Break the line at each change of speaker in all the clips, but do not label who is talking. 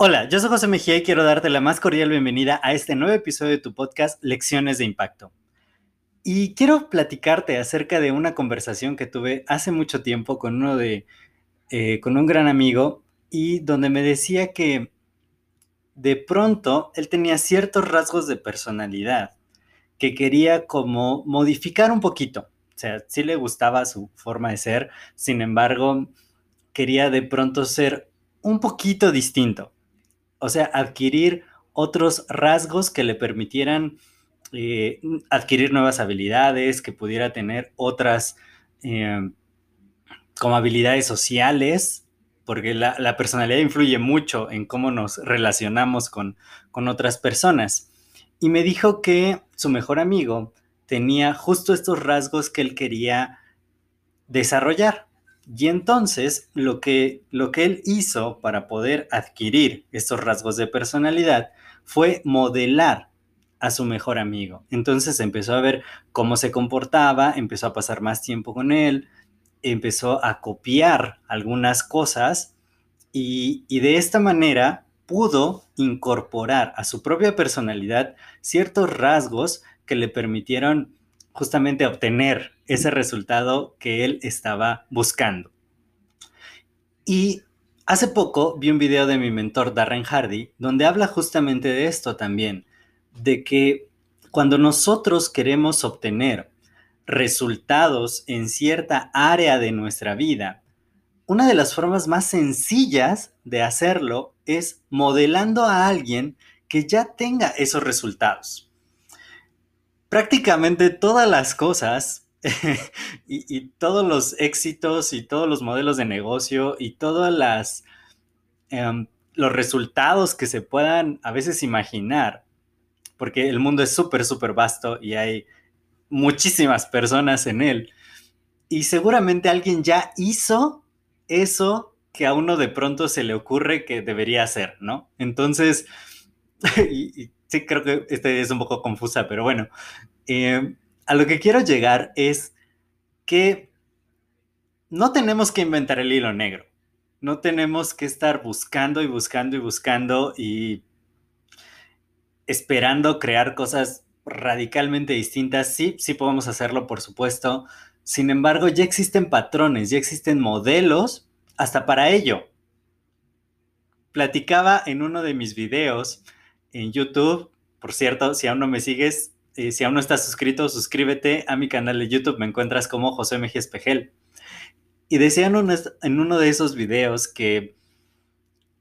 Hola, yo soy José Mejía y quiero darte la más cordial bienvenida a este nuevo episodio de tu podcast Lecciones de Impacto. Y quiero platicarte acerca de una conversación que tuve hace mucho tiempo con uno de, eh, con un gran amigo y donde me decía que de pronto él tenía ciertos rasgos de personalidad que quería como modificar un poquito. O sea, sí le gustaba su forma de ser, sin embargo, quería de pronto ser un poquito distinto o sea, adquirir otros rasgos que le permitieran eh, adquirir nuevas habilidades, que pudiera tener otras eh, como habilidades sociales, porque la, personalidad influye mucho en cómo nos relacionamos con, con otras personas. Y me dijo que su mejor amigo tenía justo estos rasgos que él quería desarrollar. Y entonces lo que, lo que él hizo para poder adquirir estos rasgos de personalidad fue modelar a su mejor amigo. Entonces empezó a ver cómo se comportaba, empezó a pasar más tiempo con él, empezó a copiar algunas cosas y, y de esta manera pudo incorporar a su propia personalidad ciertos rasgos que le permitieron justamente obtener ese resultado que él estaba buscando. Y hace poco vi un video de mi mentor Darren Hardy donde habla justamente de esto también, de que cuando nosotros queremos obtener resultados en cierta área de nuestra vida, una de las formas más sencillas de hacerlo es modelando a alguien que ya tenga esos resultados prácticamente todas las cosas y, todos los éxitos y todos los modelos de negocio y todos las, em, los resultados que se puedan a veces imaginar, porque el mundo es súper, súper vasto y hay muchísimas personas en él. Y seguramente alguien ya hizo eso que a uno de pronto se le ocurre que debería hacer, ¿no? Entonces, y, sí creo que este es un poco confusa, pero bueno, eh, a lo que quiero llegar es que no tenemos que inventar el hilo negro, no tenemos que estar buscando y buscando y buscando y esperando crear cosas radicalmente distintas. Sí, sí podemos hacerlo, por supuesto. Sin embargo, ya existen patrones, ya existen modelos hasta para ello. Platicaba en uno de mis videos en YouTube. Por cierto, si aún no me sigues, eh, si aún no estás suscrito, suscríbete a mi canal de YouTube. Me encuentras como José Mejía Espejel. Y decía en uno, de esos videos que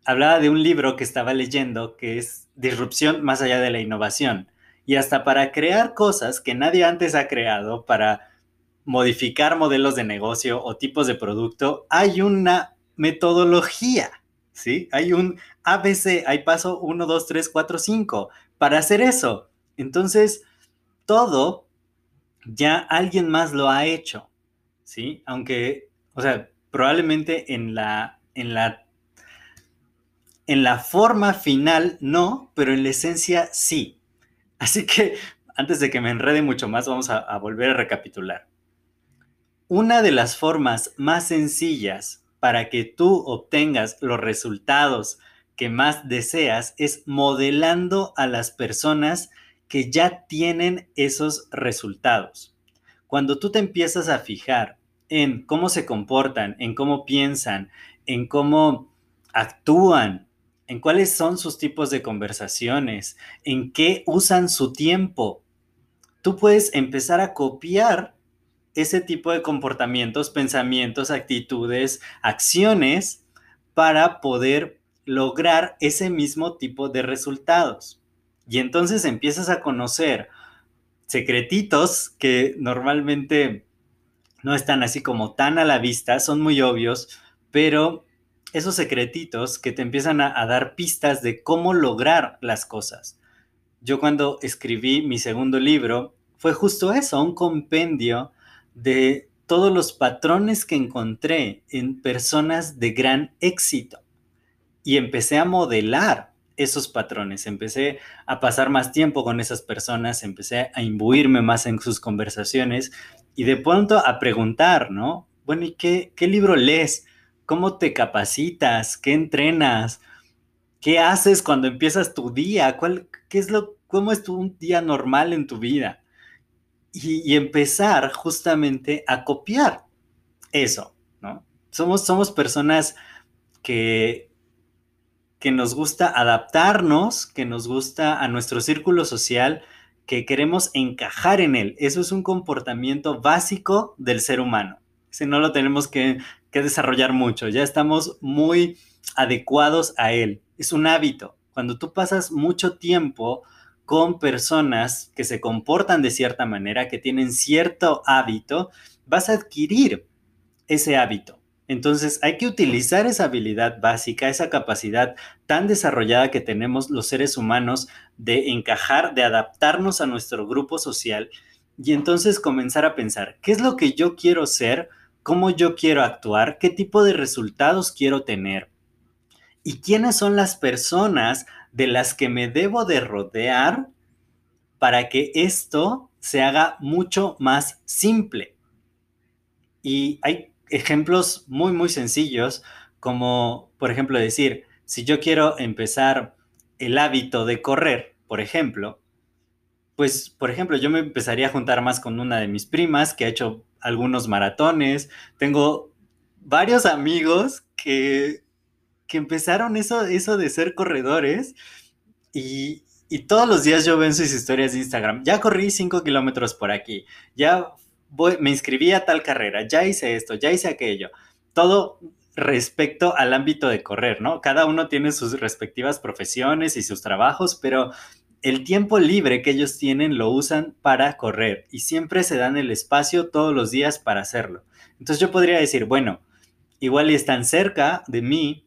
hablaba de un libro que estaba leyendo que es Disrupción más allá de la innovación. Y hasta para crear cosas que nadie antes ha creado, para modificar modelos de negocio o tipos de producto, hay una metodología, ¿sí? Hay un ABC, hay paso 1, 2, 3, 4, 5 para hacer eso. Entonces, todo ya alguien más lo ha hecho, ¿sí? Aunque, o sea, probablemente en la, en la, en la forma final no, pero en la esencia sí. Así que, antes de que me enrede mucho más, vamos a, a volver a recapitular. Una de las formas más sencillas para que tú obtengas los resultados que más deseas es modelando a las personas que ya tienen esos resultados. Cuando tú te empiezas a fijar en cómo se comportan, en cómo piensan, en cómo actúan, en cuáles son sus tipos de conversaciones, en qué usan su tiempo, tú puedes empezar a copiar ese tipo de comportamientos, pensamientos, actitudes, acciones para poder lograr ese mismo tipo de resultados. Y entonces empiezas a conocer secretitos que normalmente no están así como tan a la vista, son muy obvios, pero esos secretitos que te empiezan a, dar pistas de cómo lograr las cosas. Yo cuando escribí mi segundo libro, fue justo eso, un compendio de todos los patrones que encontré en personas de gran éxito. Y empecé a modelar esos patrones, empecé a pasar más tiempo con esas personas, empecé a imbuirme más en sus conversaciones y de pronto a preguntar, ¿no? Bueno, ¿y qué, qué libro lees? ¿Cómo te capacitas? ¿Qué entrenas? ¿Qué haces cuando empiezas tu día? ¿Cuál, qué es lo, ¿Cómo es tu, un día normal en tu vida? Y, empezar justamente a copiar eso, ¿no? Somos, somos personas que, que nos gusta adaptarnos, que nos gusta a nuestro círculo social, que queremos encajar en él. Eso es un comportamiento básico del ser humano. Si no lo tenemos que, que desarrollar mucho, ya estamos muy adecuados a él. Es un hábito. Cuando tú pasas mucho tiempo con personas que se comportan de cierta manera, que tienen cierto hábito, vas a adquirir ese hábito. Entonces hay que utilizar esa habilidad básica, esa capacidad tan desarrollada que tenemos los seres humanos de encajar, de adaptarnos a nuestro grupo social y entonces comenzar a pensar, ¿qué es lo que yo quiero ser? ¿Cómo yo quiero actuar? ¿Qué tipo de resultados quiero tener? ¿Y quiénes son las personas de las que me debo de rodear para que esto se haga mucho más simple? Y hay ejemplos muy, muy sencillos, como por ejemplo decir, si yo quiero empezar el hábito de correr, por ejemplo, pues, por ejemplo, yo me empezaría a juntar más con una de mis primas que ha hecho algunos maratones. Tengo varios amigos que, que empezaron eso, eso de ser corredores y, y todos los días yo veo en sus historias de Instagram, ya corrí 5 kilómetros por aquí, ya me inscribí a tal carrera, ya hice esto, ya hice aquello. Todo respecto al ámbito de correr, ¿no? Cada uno tiene sus respectivas profesiones y sus trabajos, pero el tiempo libre que ellos tienen lo usan para correr y siempre se dan el espacio todos los días para hacerlo. Entonces yo podría decir, bueno, igual están cerca de mí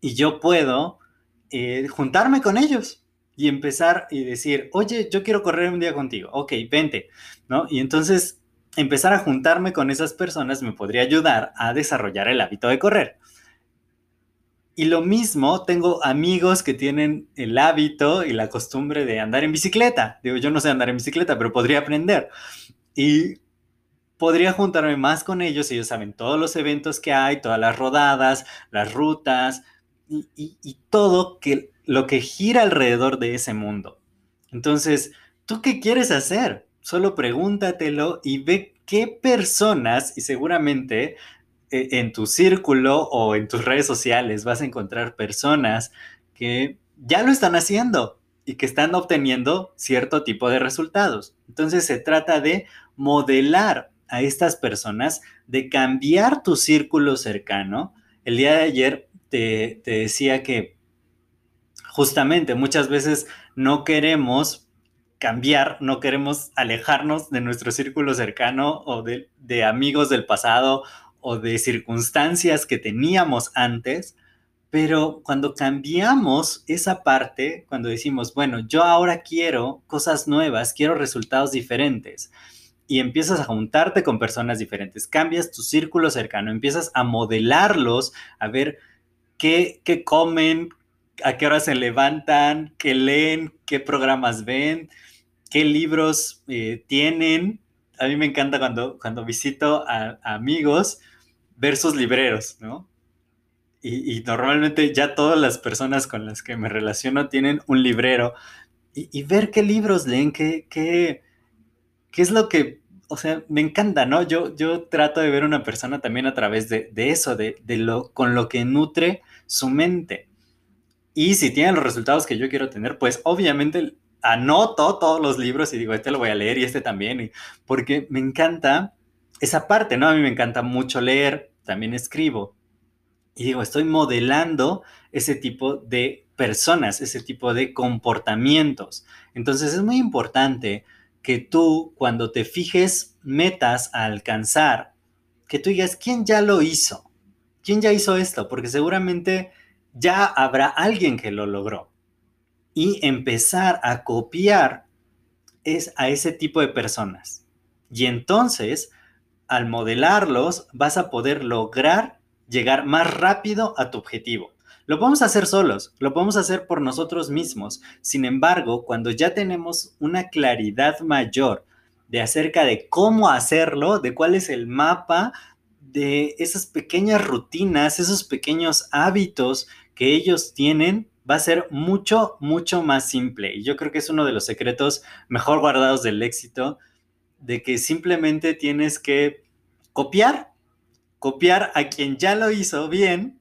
y yo puedo eh, juntarme con ellos y empezar y decir, oye, yo quiero correr un día contigo, ok, vente, ¿no? Y entonces empezar a juntarme con esas personas me podría ayudar a desarrollar el hábito de correr. Y lo mismo, tengo amigos que tienen el hábito y la costumbre de andar en bicicleta. Digo, yo no sé andar en bicicleta, pero podría aprender. Y podría juntarme más con ellos. Ellos saben todos los eventos que hay, todas las rodadas, las rutas y, todo que, lo que gira alrededor de ese mundo. Entonces, ¿tú qué quieres hacer? solo pregúntatelo y ve qué personas, y seguramente eh, en tu círculo o en tus redes sociales vas a encontrar personas que ya lo están haciendo y que están obteniendo cierto tipo de resultados. Entonces se trata de modelar a estas personas, de cambiar tu círculo cercano. El día de ayer te, decía que justamente muchas veces no queremos cambiar, no queremos alejarnos de nuestro círculo cercano o de, amigos del pasado o de circunstancias que teníamos antes, pero cuando cambiamos esa parte, cuando decimos, bueno, yo ahora quiero cosas nuevas, quiero resultados diferentes, y empiezas a juntarte con personas diferentes, cambias tu círculo cercano, empiezas a modelarlos, a ver qué, qué comen, a qué hora se levantan, qué leen, qué programas ven, qué libros eh, tienen. A mí me encanta cuando, cuando visito a, amigos ver sus libreros, ¿no? Y, normalmente ya todas las personas con las que me relaciono tienen un librero y, ver qué libros leen, qué, qué, qué, es lo que, o sea, me encanta, ¿no? Yo, yo trato de ver a una persona también a través de, de eso, de, de, lo, con lo que nutre su mente. Y si tienen los resultados que yo quiero tener, pues obviamente anoto todos los libros y digo, este lo voy a leer y este también, porque me encanta esa parte, ¿no? A mí me encanta mucho leer, también escribo. Y digo, estoy modelando ese tipo de personas, ese tipo de comportamientos. Entonces es muy importante que tú, cuando te fijes metas a alcanzar que tú digas, ¿quién ya lo hizo? ¿Quién ya hizo esto? Porque seguramente ya habrá alguien que lo logró. Y empezar a copiar es a ese tipo de personas. Y entonces, al modelarlos, vas a poder lograr llegar más rápido a tu objetivo. Lo podemos hacer solos, lo podemos hacer por nosotros mismos. Sin embargo, cuando ya tenemos una claridad mayor de acerca de cómo hacerlo, de cuál es el mapa, de esas pequeñas rutinas, esos pequeños hábitos que ellos tienen, va a ser mucho, mucho más simple. Y yo creo que es uno de los secretos mejor guardados del éxito, de que simplemente tienes que copiar, copiar a quien ya lo hizo bien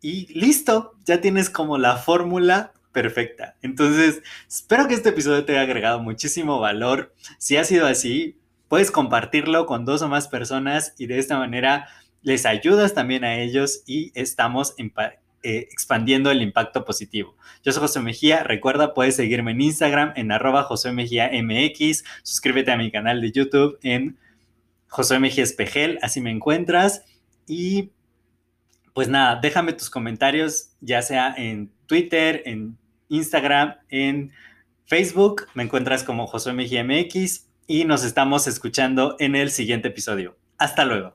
y listo, ya tienes como la fórmula perfecta. Entonces, espero que este episodio te haya agregado muchísimo valor. Si ha sido así, puedes compartirlo con dos o más personas y de esta manera les ayudas también a ellos y estamos en eh, expandiendo el impacto positivo. Yo soy José Mejía, recuerda, puedes seguirme en Instagram en arroba José Mejía suscríbete a mi canal de YouTube en José Mejía Espejel, así me encuentras. Y pues nada, déjame tus comentarios, ya sea en Twitter, en Instagram, en Facebook, me encuentras como MX y nos estamos escuchando en el siguiente episodio. Hasta luego.